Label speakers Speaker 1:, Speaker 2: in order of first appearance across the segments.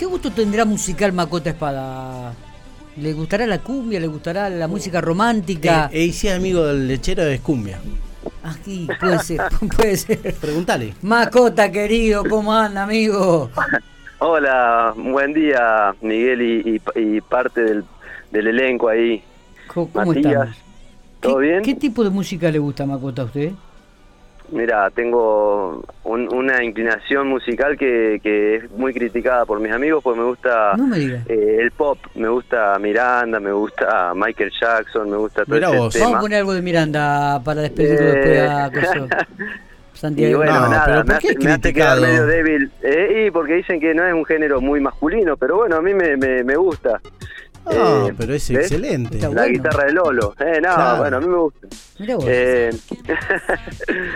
Speaker 1: ¿Qué gusto tendrá musical Macota Espada? ¿Le gustará la cumbia? ¿Le gustará la música romántica?
Speaker 2: Eh, y si es amigo del lechero de Escumbia.
Speaker 1: Aquí, puede ser, puede ser.
Speaker 2: Pregúntale.
Speaker 1: Macota, querido, ¿cómo anda, amigo?
Speaker 3: Hola, buen día, Miguel y, y- y parte del, del elenco ahí.
Speaker 1: ¿Cómo, cómo
Speaker 3: Matías? ¿todo
Speaker 1: ¿Qué-
Speaker 3: bien?
Speaker 1: ¿Qué tipo de música le gusta, Macota, a usted?
Speaker 3: Mira, tengo un- una inclinación musical que, que es muy criticada por mis amigos, pues me gusta
Speaker 1: No me
Speaker 3: eh, el pop, me gusta Miranda, me gusta Michael Jackson, me gusta todo
Speaker 2: Mirá
Speaker 3: ese
Speaker 2: vos.
Speaker 3: tema.
Speaker 1: Vamos a poner algo de Miranda para despedirlo
Speaker 3: Eh,
Speaker 1: después a Coso.
Speaker 3: Y
Speaker 1: Santiago.
Speaker 3: bueno,
Speaker 2: No,
Speaker 3: nada,
Speaker 2: pero
Speaker 3: me
Speaker 2: ¿por
Speaker 3: hace,
Speaker 2: qué
Speaker 3: me hace quedar medio débil. Eh, y porque dicen que no es un género muy masculino, pero bueno, a mí me, me, me gusta.
Speaker 2: No,
Speaker 3: Eh,
Speaker 2: pero es
Speaker 3: ¿ves?
Speaker 2: excelente.
Speaker 3: La
Speaker 1: bueno.
Speaker 3: guitarra de Lolo. Eh, no,
Speaker 2: Claro.
Speaker 3: bueno, a mí me gusta.
Speaker 1: Mirá vos.
Speaker 3: Eh,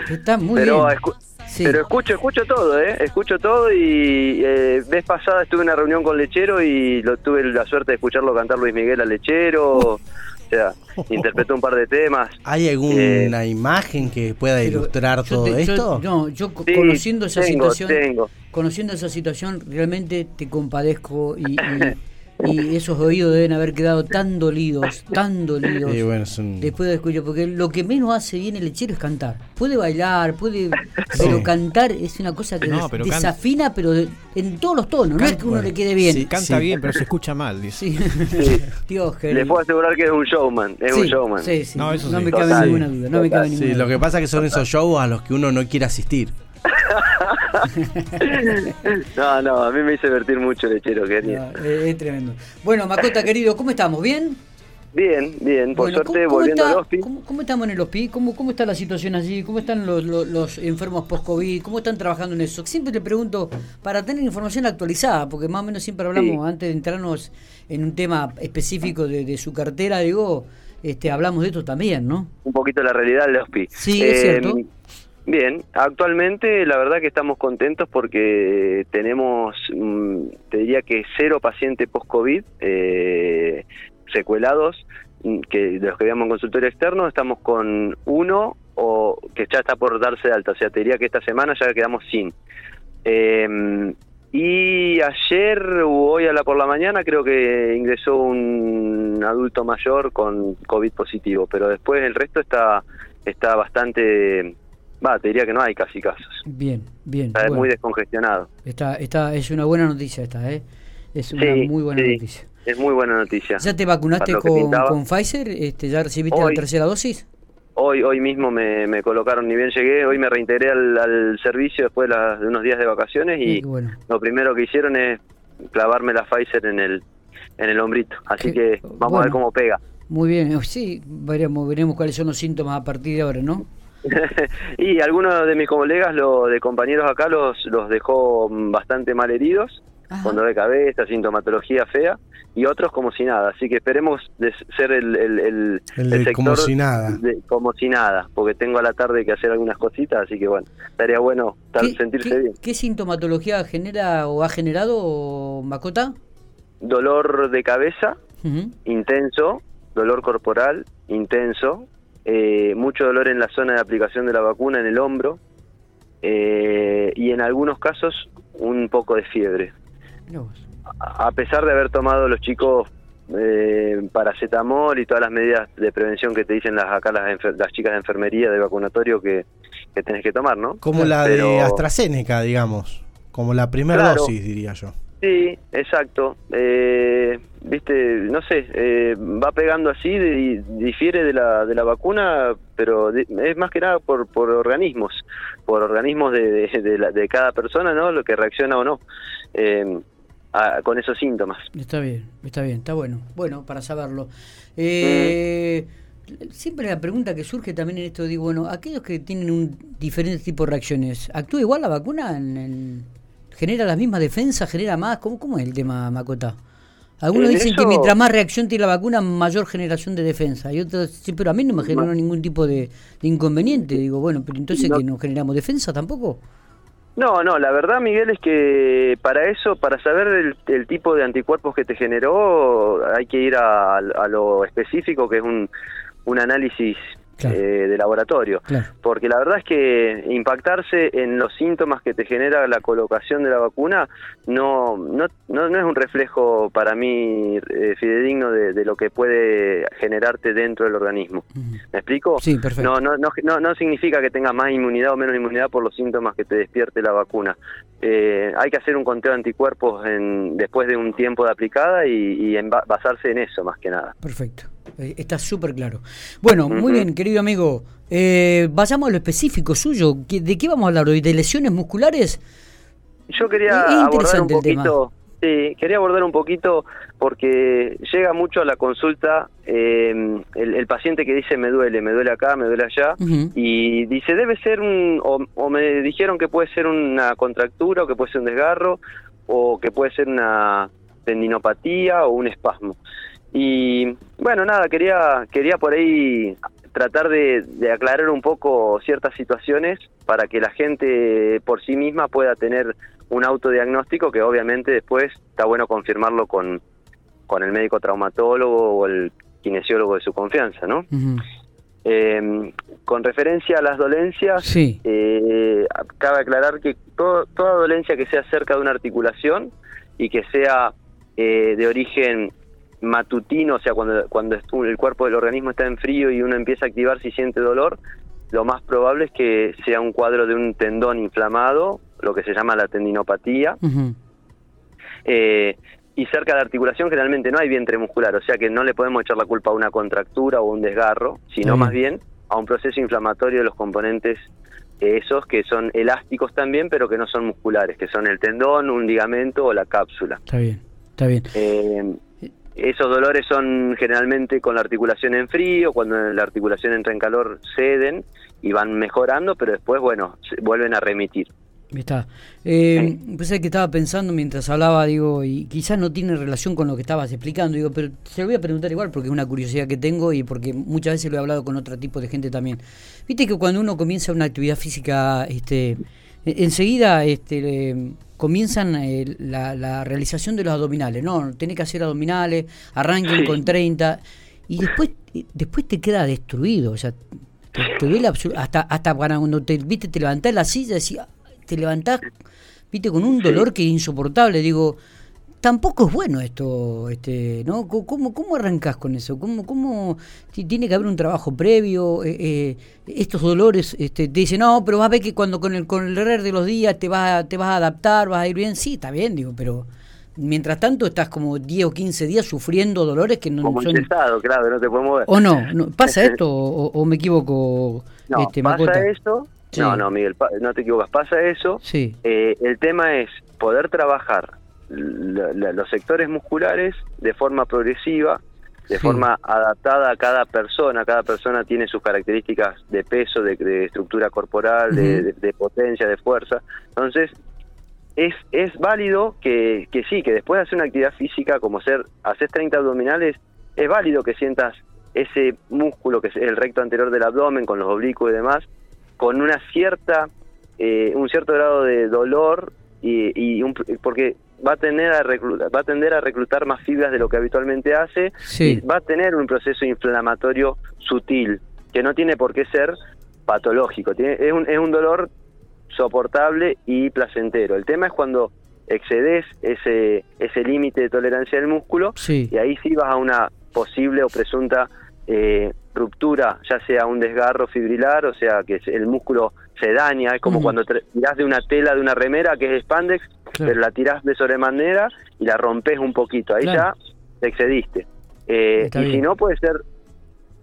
Speaker 1: Está muy
Speaker 3: pero,
Speaker 1: bien.
Speaker 3: escu-
Speaker 1: Sí.
Speaker 3: pero escucho, escucho todo, ¿eh? Escucho todo y eh, vez pasada estuve en una reunión con Lechero y lo tuve la suerte de escucharlo cantar Luis Miguel al Lechero. O sea, interpretó un par de temas.
Speaker 2: ¿Hay alguna imagen que pueda ilustrar todo
Speaker 1: te- yo-
Speaker 2: esto?
Speaker 1: no, yo
Speaker 3: Sí,
Speaker 1: conociendo esa
Speaker 3: tengo,
Speaker 1: situación,
Speaker 3: tengo.
Speaker 1: conociendo esa situación, realmente te compadezco y, y- y esos oídos deben haber quedado tan dolidos, tan dolidos.
Speaker 2: Sí, bueno, es un-
Speaker 1: Después de escuchar, porque lo que menos hace bien el lechero es cantar. Puede bailar, puede, pero cantar es una cosa que
Speaker 4: No, pero can-
Speaker 1: desafina, pero de- en todos los tonos. No es que uno
Speaker 2: Bueno,
Speaker 1: le quede bien.
Speaker 2: sí.
Speaker 4: Canta bien, pero se escucha mal, dice.
Speaker 1: Sí.
Speaker 3: Sí.
Speaker 1: Dios,
Speaker 3: Les puedo asegurar que es un showman. Es un showman.
Speaker 1: sí, sí.
Speaker 4: No,
Speaker 1: No,
Speaker 4: eso
Speaker 1: me
Speaker 4: sí.
Speaker 1: cabe
Speaker 3: Total.
Speaker 1: ninguna duda. No me cabe ninguna
Speaker 2: Sí,
Speaker 1: duda.
Speaker 2: lo que pasa es que son esos shows a los que uno no quiere asistir.
Speaker 3: No, no, a mí me hizo divertir mucho Lechero, genial.
Speaker 1: No, es, es tremendo. Bueno, Macota, querido, ¿cómo estamos? ¿Bien?
Speaker 3: Bien, bien, por
Speaker 1: Bueno,
Speaker 3: suerte
Speaker 1: ¿cómo, cómo
Speaker 3: volviendo
Speaker 1: está,
Speaker 3: al hospi.
Speaker 1: ¿cómo, cómo estamos en el hospital? ¿Cómo, ¿Cómo está la situación allí? ¿Cómo están los, los, los enfermos post-COVID? ¿Cómo están trabajando en eso? Siempre te pregunto para tener información actualizada, porque más o menos siempre hablamos,
Speaker 3: Sí.
Speaker 1: antes de entrarnos en un tema específico de, de su cartera, digo, este, hablamos de esto también, ¿no?
Speaker 3: un poquito la realidad del hospi.
Speaker 1: Sí, es cierto.
Speaker 3: Bien, actualmente la verdad que estamos contentos porque tenemos, mm, te diría que cero pacientes post-COVID eh, secuelados, mm, que de los que veíamos en consultorio externo, estamos con uno o que ya está por darse de alta, o sea, te diría que esta semana ya quedamos sin. Eh, y ayer o hoy a la por la mañana creo que ingresó un adulto mayor con COVID positivo, pero después el resto está está bastante, va, te diría que no hay casi casos.
Speaker 1: Bien, bien.
Speaker 3: Está
Speaker 1: bueno.
Speaker 3: muy descongestionado.
Speaker 1: Está, está, es una buena noticia esta, ¿eh? Es una
Speaker 3: Sí,
Speaker 1: muy buena
Speaker 3: sí,
Speaker 1: noticia.
Speaker 3: Es muy buena noticia.
Speaker 1: ¿Ya te vacunaste con, con Pfizer? Este, ¿Ya recibiste
Speaker 3: Hoy.
Speaker 1: la tercera dosis?
Speaker 3: Hoy hoy mismo me, me colocaron, ni bien llegué, hoy me reintegré al, al servicio después de, unos días de vacaciones y
Speaker 1: bueno.
Speaker 3: lo primero que hicieron es clavarme la Pfizer en el en el hombrito. Así que vamos a ver cómo pega.
Speaker 1: Muy bien, eh, sí, veremos, veremos cuáles son los síntomas a partir de ahora, ¿no?
Speaker 3: y algunos de mis colegas, lo, de compañeros acá, los, los dejó bastante mal heridos,
Speaker 1: Ajá.
Speaker 3: con dolor de cabeza, sintomatología fea, y otros como si nada. Así que esperemos de ser el, el, el,
Speaker 2: El de como si nada.
Speaker 3: de como si nada, porque tengo a la tarde que hacer algunas cositas, así que bueno, estaría bueno estar-
Speaker 1: ¿Qué,
Speaker 3: sentirse
Speaker 1: qué-
Speaker 3: bien.
Speaker 1: qué sintomatología genera o ha generado Macota?
Speaker 3: Dolor de cabeza, intenso, dolor corporal, intenso, eh, mucho dolor en la zona de aplicación de la vacuna, en el hombro, eh, y en algunos casos un poco de fiebre. A pesar de haber tomado los chicos eh, paracetamol y todas las medidas de prevención que te dicen las acá las, enfer- las chicas de enfermería de vacunatorio que, que tenés que tomar, ¿no?
Speaker 2: Como la de AstraZeneca, digamos. Como la primera
Speaker 3: Claro.
Speaker 2: dosis, diría yo.
Speaker 3: Sí, exacto. Eh, Viste, no sé, eh, va pegando así, y difiere de la, de la vacuna, pero es más que nada por, por organismos, por organismos de, de cada persona, ¿no? Lo que reacciona o no eh, a- con esos síntomas.
Speaker 1: Está bien, está bien, está bueno. Bueno, para saberlo. Eh, Siempre la pregunta que surge también en esto, digo, bueno, aquellos que tienen un diferente tipo de reacciones, ¿actúa igual la vacuna? En, en- ¿Genera las mismas defensas? ¿Genera más? ¿Cómo, cómo es el tema, Macota? Algunos
Speaker 3: En
Speaker 1: dicen que mientras más reacción tiene la vacuna, mayor generación de defensa. Y otros, sí, pero a mí no me generó ningún tipo de, de inconveniente. Digo, bueno, pero entonces
Speaker 3: No.
Speaker 1: que no generamos defensa tampoco.
Speaker 3: No, no, la verdad, Miguel, es que para eso, para saber el, el tipo de anticuerpos que te generó, hay que ir a, a lo específico, que es un, un análisis eh, de laboratorio. Porque la verdad es que impactarse en los síntomas que te genera la colocación de la vacuna no, no, no, es un reflejo para mí eh, fidedigno de, lo que puede generarte dentro del organismo. ¿Me explico?
Speaker 1: Sí, perfecto.
Speaker 3: No, no, no, no, significa que tengas más inmunidad o menos inmunidad por los síntomas que te despierte la vacuna. Eh, hay que hacer un conteo de anticuerpos en, después de un tiempo de aplicada y, basarse en eso más que nada.
Speaker 1: Perfecto. Eh, está súper claro. Bueno, muy bien, querido amigo. Eh, vayamos a lo específico suyo. ¿De qué vamos a hablar hoy? ¿De lesiones musculares?
Speaker 3: Yo quería abordar un poquito. Sí, quería abordar un poquito porque llega mucho a la consulta em, el, paciente que dice me duele, me duele acá, me duele allá y dice debe ser un o, o, me dijeron que puede ser una contractura o que puede ser un desgarro o que puede ser una tendinopatía o un espasmo. Y bueno, nada, quería, quería por ahí tratar de, aclarar un poco ciertas situaciones para que la gente por sí misma pueda tener un autodiagnóstico que obviamente después está bueno confirmarlo con, con el médico traumatólogo o el kinesiólogo de su confianza, ¿no? Em, con referencia a las dolencias, eh, cabe aclarar que toda dolencia que sea cerca de una articulación y que sea eh, de origen matutino, o sea, cuando, cuando el cuerpo del organismo está en frío y uno empieza a activarse y siente dolor, lo más probable es que sea un cuadro de un tendón inflamado, lo que se llama la tendinopatía. Eh, y cerca de la articulación generalmente no hay vientre muscular, o sea que no le podemos echar la culpa a una contractura o un desgarro, sino más bien a un proceso inflamatorio de los componentes esos que son elásticos también, pero que no son musculares, que son el tendón, un ligamento o la cápsula.
Speaker 1: Está bien, está bien.
Speaker 3: Eh, esos dolores son generalmente con la articulación en frío, cuando la articulación entra en calor ceden y van mejorando, pero después, bueno, vuelven a remitir.
Speaker 1: Está. Eh, pues que estaba pensando mientras hablaba, digo, y quizás no tiene relación con lo que estabas explicando, digo, pero se lo voy a preguntar igual porque es una curiosidad que tengo y porque muchas veces lo he hablado con otro tipo de gente también. Viste que cuando uno comienza una actividad física, este, enseguida este, comienzan eh, la, realización de los abdominales, ¿no? Tenés que hacer abdominales, arranquen con 30 y después después te queda destruido, o sea, te, duele hasta hasta cuando te viste te levantás la silla, te levantás viste con un dolor que es insoportable, digo, tampoco es bueno esto, este, ¿no? ¿Cómo, cómo arrancas con eso? ¿Cómo, cómo tiene que haber un trabajo previo? Eh, eh, estos dolores, este, te dicen, no, pero vas a ver que cuando con el, con el de los días te vas, te vas a adaptar, vas a ir bien, sí, está bien, digo, pero mientras tanto estás como 10 o 15 días sufriendo dolores que no
Speaker 3: como
Speaker 1: son...
Speaker 3: estado, claro, no te puedes mover.
Speaker 1: ¿O no? ¿Pasa esto o, me equivoco,
Speaker 3: no, este, pasa eso... No, no, Miguel, no te equivocas, pasa eso.
Speaker 1: Sí.
Speaker 3: Eh, el tema es poder trabajar los sectores musculares de forma progresiva, de forma adaptada a cada persona. Cada persona tiene sus características de peso, de, estructura corporal, de, potencia, de fuerza. Entonces, es, es válido que, que sí, que después de hacer una actividad física como ser, haces 30 abdominales, es válido que sientas ese músculo que es el recto anterior del abdomen con los oblicuos y demás, con una cierta, eh, un cierto grado de dolor y, y un, porque va a tener a reclutar, va a tender a reclutar más fibras de lo que habitualmente hace y va a tener un proceso inflamatorio sutil que no tiene por qué ser patológico tiene, es, un, es un dolor soportable y placentero. El tema es cuando excedes ese ese límite de tolerancia del músculo y ahí sí vas a una posible o presunta eh, ruptura, ya sea un desgarro fibrilar, o sea que el músculo se daña, es como cuando tirás de una tela de una remera que es spandex, pero la tirás de sobremanera y la rompes un poquito, ahí ya te excediste. Eh, y si no, puede ser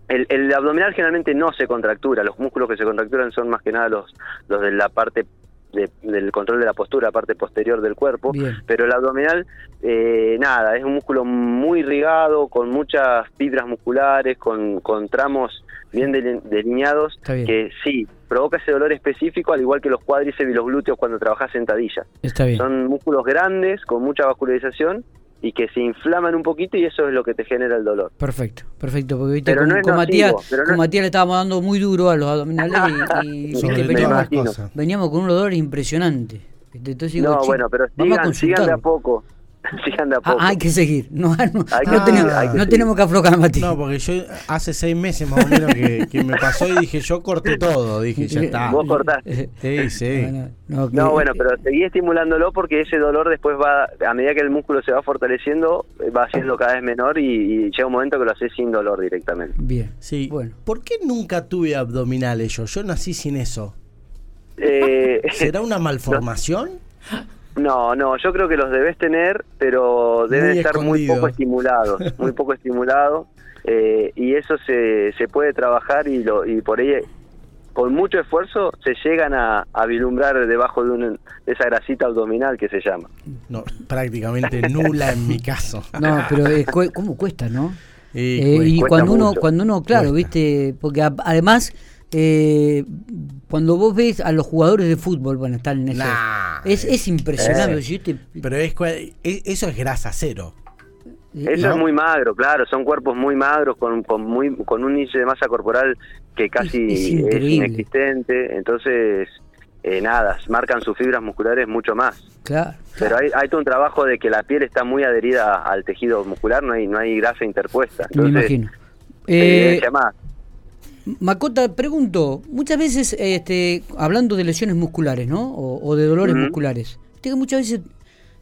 Speaker 3: el, el, abdominal generalmente no se contractura, los músculos que se contracturan son más que nada los, los de la parte del control de la postura, parte posterior del cuerpo, pero el abdominal, eh, nada, es un músculo muy irrigado, con muchas fibras musculares, con, con tramos bien delineados, que sí, provoca ese dolor específico, al igual que los cuádriceps y los glúteos cuando trabajas sentadilla. Son músculos grandes, con mucha vascularización, y que se inflaman un poquito y eso es lo que te genera el dolor.
Speaker 1: Perfecto, perfecto, porque viste, con, Matías, Matías le estábamos dando muy duro a los abdominales y, veníamos, con un dolor impresionante.
Speaker 3: no, bueno, pero sigan, sigan de a poco,
Speaker 1: Ah, hay que seguir. No, no,
Speaker 3: Hay
Speaker 1: no
Speaker 2: que
Speaker 1: tenemos,
Speaker 2: hay que
Speaker 1: no
Speaker 3: seguir.
Speaker 1: tenemos que aflojar, Mati.
Speaker 2: No, porque yo hace seis meses más o menos que, que me pasó y dije, yo corté todo. Dije, ya está.
Speaker 3: Vos cortaste.
Speaker 2: Sí, sí.
Speaker 1: No, no, no, que-
Speaker 3: No, bueno, pero seguí estimulándolo porque ese dolor después va, a medida que el músculo se va fortaleciendo, va siendo cada vez menor y, y llega un momento que lo haces sin dolor directamente.
Speaker 1: Bien.
Speaker 2: Sí.
Speaker 1: Bueno.
Speaker 2: ¿Por qué nunca tuve abdominales yo? Yo nací sin eso.
Speaker 3: Eh,
Speaker 2: ¿Será una malformación?
Speaker 3: No, no, yo creo que los debes tener, pero deben
Speaker 2: Muy
Speaker 3: estar muy poco estimulados, muy poco estimulados, eh, y eso se, se puede trabajar y, lo, y por ahí, con mucho esfuerzo, se llegan a, a vislumbrar debajo de, un- de esa grasita abdominal que se llama.
Speaker 2: No, prácticamente nula en mi caso.
Speaker 1: No, pero cu- ¿cómo cuesta, no?
Speaker 2: Y
Speaker 1: Eh, y
Speaker 3: cuesta
Speaker 1: cuando uno, cuando uno, claro,
Speaker 2: Cuesta.
Speaker 1: viste, porque a- además, eh, cuando vos ves a los jugadores de fútbol, bueno, están en eso.
Speaker 2: Nah,
Speaker 1: es, es impresionante.
Speaker 3: Eh.
Speaker 1: yo te-
Speaker 2: Pero es, e- eso es grasa cero.
Speaker 3: Eso
Speaker 2: ¿No?
Speaker 3: es muy magro, claro, son cuerpos muy magros con, con, muy, con un índice de masa corporal que casi
Speaker 1: Es- es
Speaker 3: es,
Speaker 1: increíble.
Speaker 3: inexistente, entonces, eh, nada, marcan sus fibras musculares mucho más.
Speaker 1: claro.
Speaker 3: Pero hay, hay todo un trabajo de que la piel está muy adherida al tejido muscular, no hay, no hay grasa interpuesta.
Speaker 1: Me
Speaker 3: Entonces,
Speaker 1: imagino.
Speaker 3: se
Speaker 1: Eh,
Speaker 3: más.
Speaker 1: Macota, pregunto, muchas veces, este, hablando de lesiones musculares, ¿no? O, o de dolores musculares, que muchas veces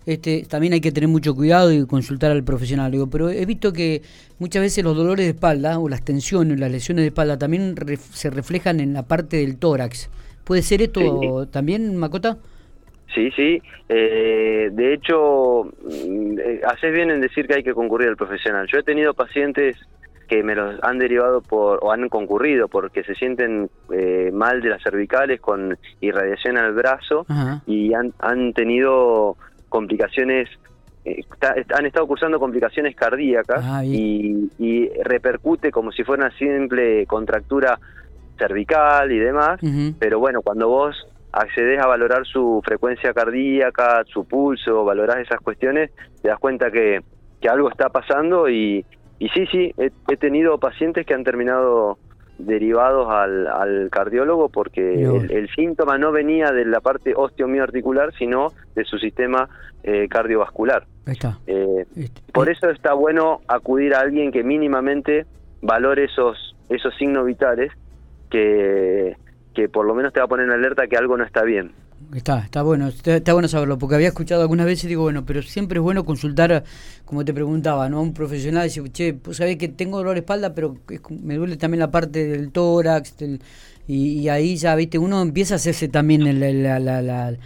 Speaker 1: este, también hay que tener mucho cuidado y consultar al profesional, digo, pero he visto que muchas veces los dolores de espalda o las tensiones, las lesiones de espalda también ref- se reflejan en la parte del tórax. ¿Puede ser esto también, Macota?
Speaker 3: Sí, sí. Eh, de hecho, mm, eh, haces bien en decir que hay que concurrir al profesional. Yo he tenido pacientes que me los han derivado por o han concurrido porque se sienten eh, mal de las cervicales con irradiación al brazo
Speaker 1: Ajá.
Speaker 3: y han, han tenido complicaciones, eh, está- han estado cursando complicaciones cardíacas
Speaker 1: Ah,
Speaker 3: y, y repercute como si fuera una simple contractura cervical y demás, pero bueno, cuando vos accedes a valorar su frecuencia cardíaca, su pulso, valorás esas cuestiones, te das cuenta que, que algo está pasando y, y sí, sí, he, he tenido pacientes que han terminado derivados al, al cardiólogo porque el, el síntoma no venía de la parte osteomioarticular, sino de su sistema eh, cardiovascular.
Speaker 1: Está.
Speaker 3: Eh,
Speaker 1: Este,
Speaker 3: por
Speaker 1: eh,
Speaker 3: eso está bueno acudir a alguien que mínimamente valore esos, esos signos vitales que, que por lo menos te va a poner en alerta que algo no está bien.
Speaker 1: Está, está bueno, está, está bueno saberlo, porque había escuchado algunas veces y digo, bueno, pero siempre es bueno consultar, como te preguntaba, ¿no? A un profesional, decir, che, pues sabés que tengo dolor de espalda, pero es me duele también la parte del tórax, del- y, y ahí ya, viste, uno empieza a hacerse también el- el- la, la, la,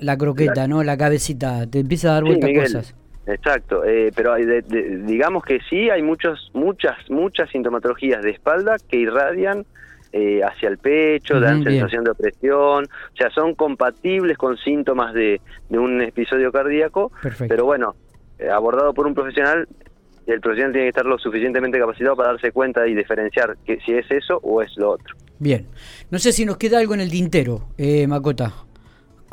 Speaker 1: la- croqueta, ¿no? La cabecita, te empieza a dar
Speaker 3: Sí,
Speaker 1: vueltas
Speaker 3: Miguel,
Speaker 1: cosas.
Speaker 3: Exacto, eh, pero hay de- de- digamos que sí hay muchos, muchas, muchas sintomatologías de espalda que irradian eh, hacia el pecho, dan
Speaker 1: bien.
Speaker 3: sensación de opresión, o sea, son compatibles con síntomas de, de un episodio cardíaco,
Speaker 1: Perfecto.
Speaker 3: pero bueno, eh, abordado por un profesional, el profesional tiene que estar lo suficientemente capacitado para darse cuenta y diferenciar que si es eso o es lo otro.
Speaker 1: Bien. No sé si nos queda algo en el tintero, eh, Macota.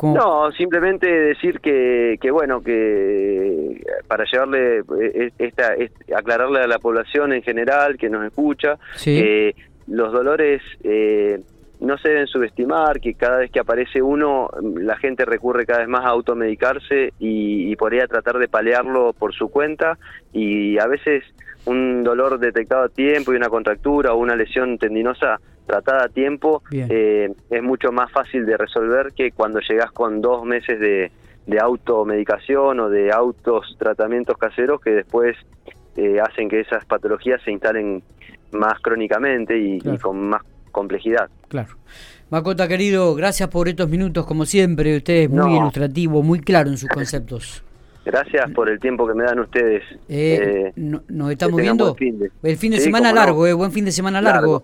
Speaker 3: No, simplemente decir que, que bueno, que para llevarle, eh, esta, est- aclararle a la población en general que nos escucha,
Speaker 1: Sí.
Speaker 3: Los dolores eh, no se deben subestimar, que cada vez que aparece uno, la gente recurre cada vez más a automedicarse y, y por ahí a tratar de paliarlo por su cuenta. Y a veces un dolor detectado a tiempo y una contractura o una lesión tendinosa tratada a tiempo eh, es mucho más fácil de resolver que cuando llegas con dos meses de, de automedicación o de autos tratamientos caseros que después eh, hacen que esas patologías se instalen más crónicamente y,
Speaker 1: Claro.
Speaker 3: y con más complejidad.
Speaker 1: Claro. Macota, querido, gracias por estos minutos, como siempre. Usted es muy
Speaker 3: No.
Speaker 1: ilustrativo, muy claro en sus conceptos.
Speaker 3: Gracias por el tiempo que me dan ustedes.
Speaker 1: Eh,
Speaker 3: Eh,
Speaker 1: no- nos estamos viendo.
Speaker 3: buen fin de-
Speaker 1: El fin de
Speaker 3: Sí,
Speaker 1: semana
Speaker 3: cómo no.
Speaker 1: largo, eh, buen fin de semana
Speaker 3: Largo.
Speaker 1: largo.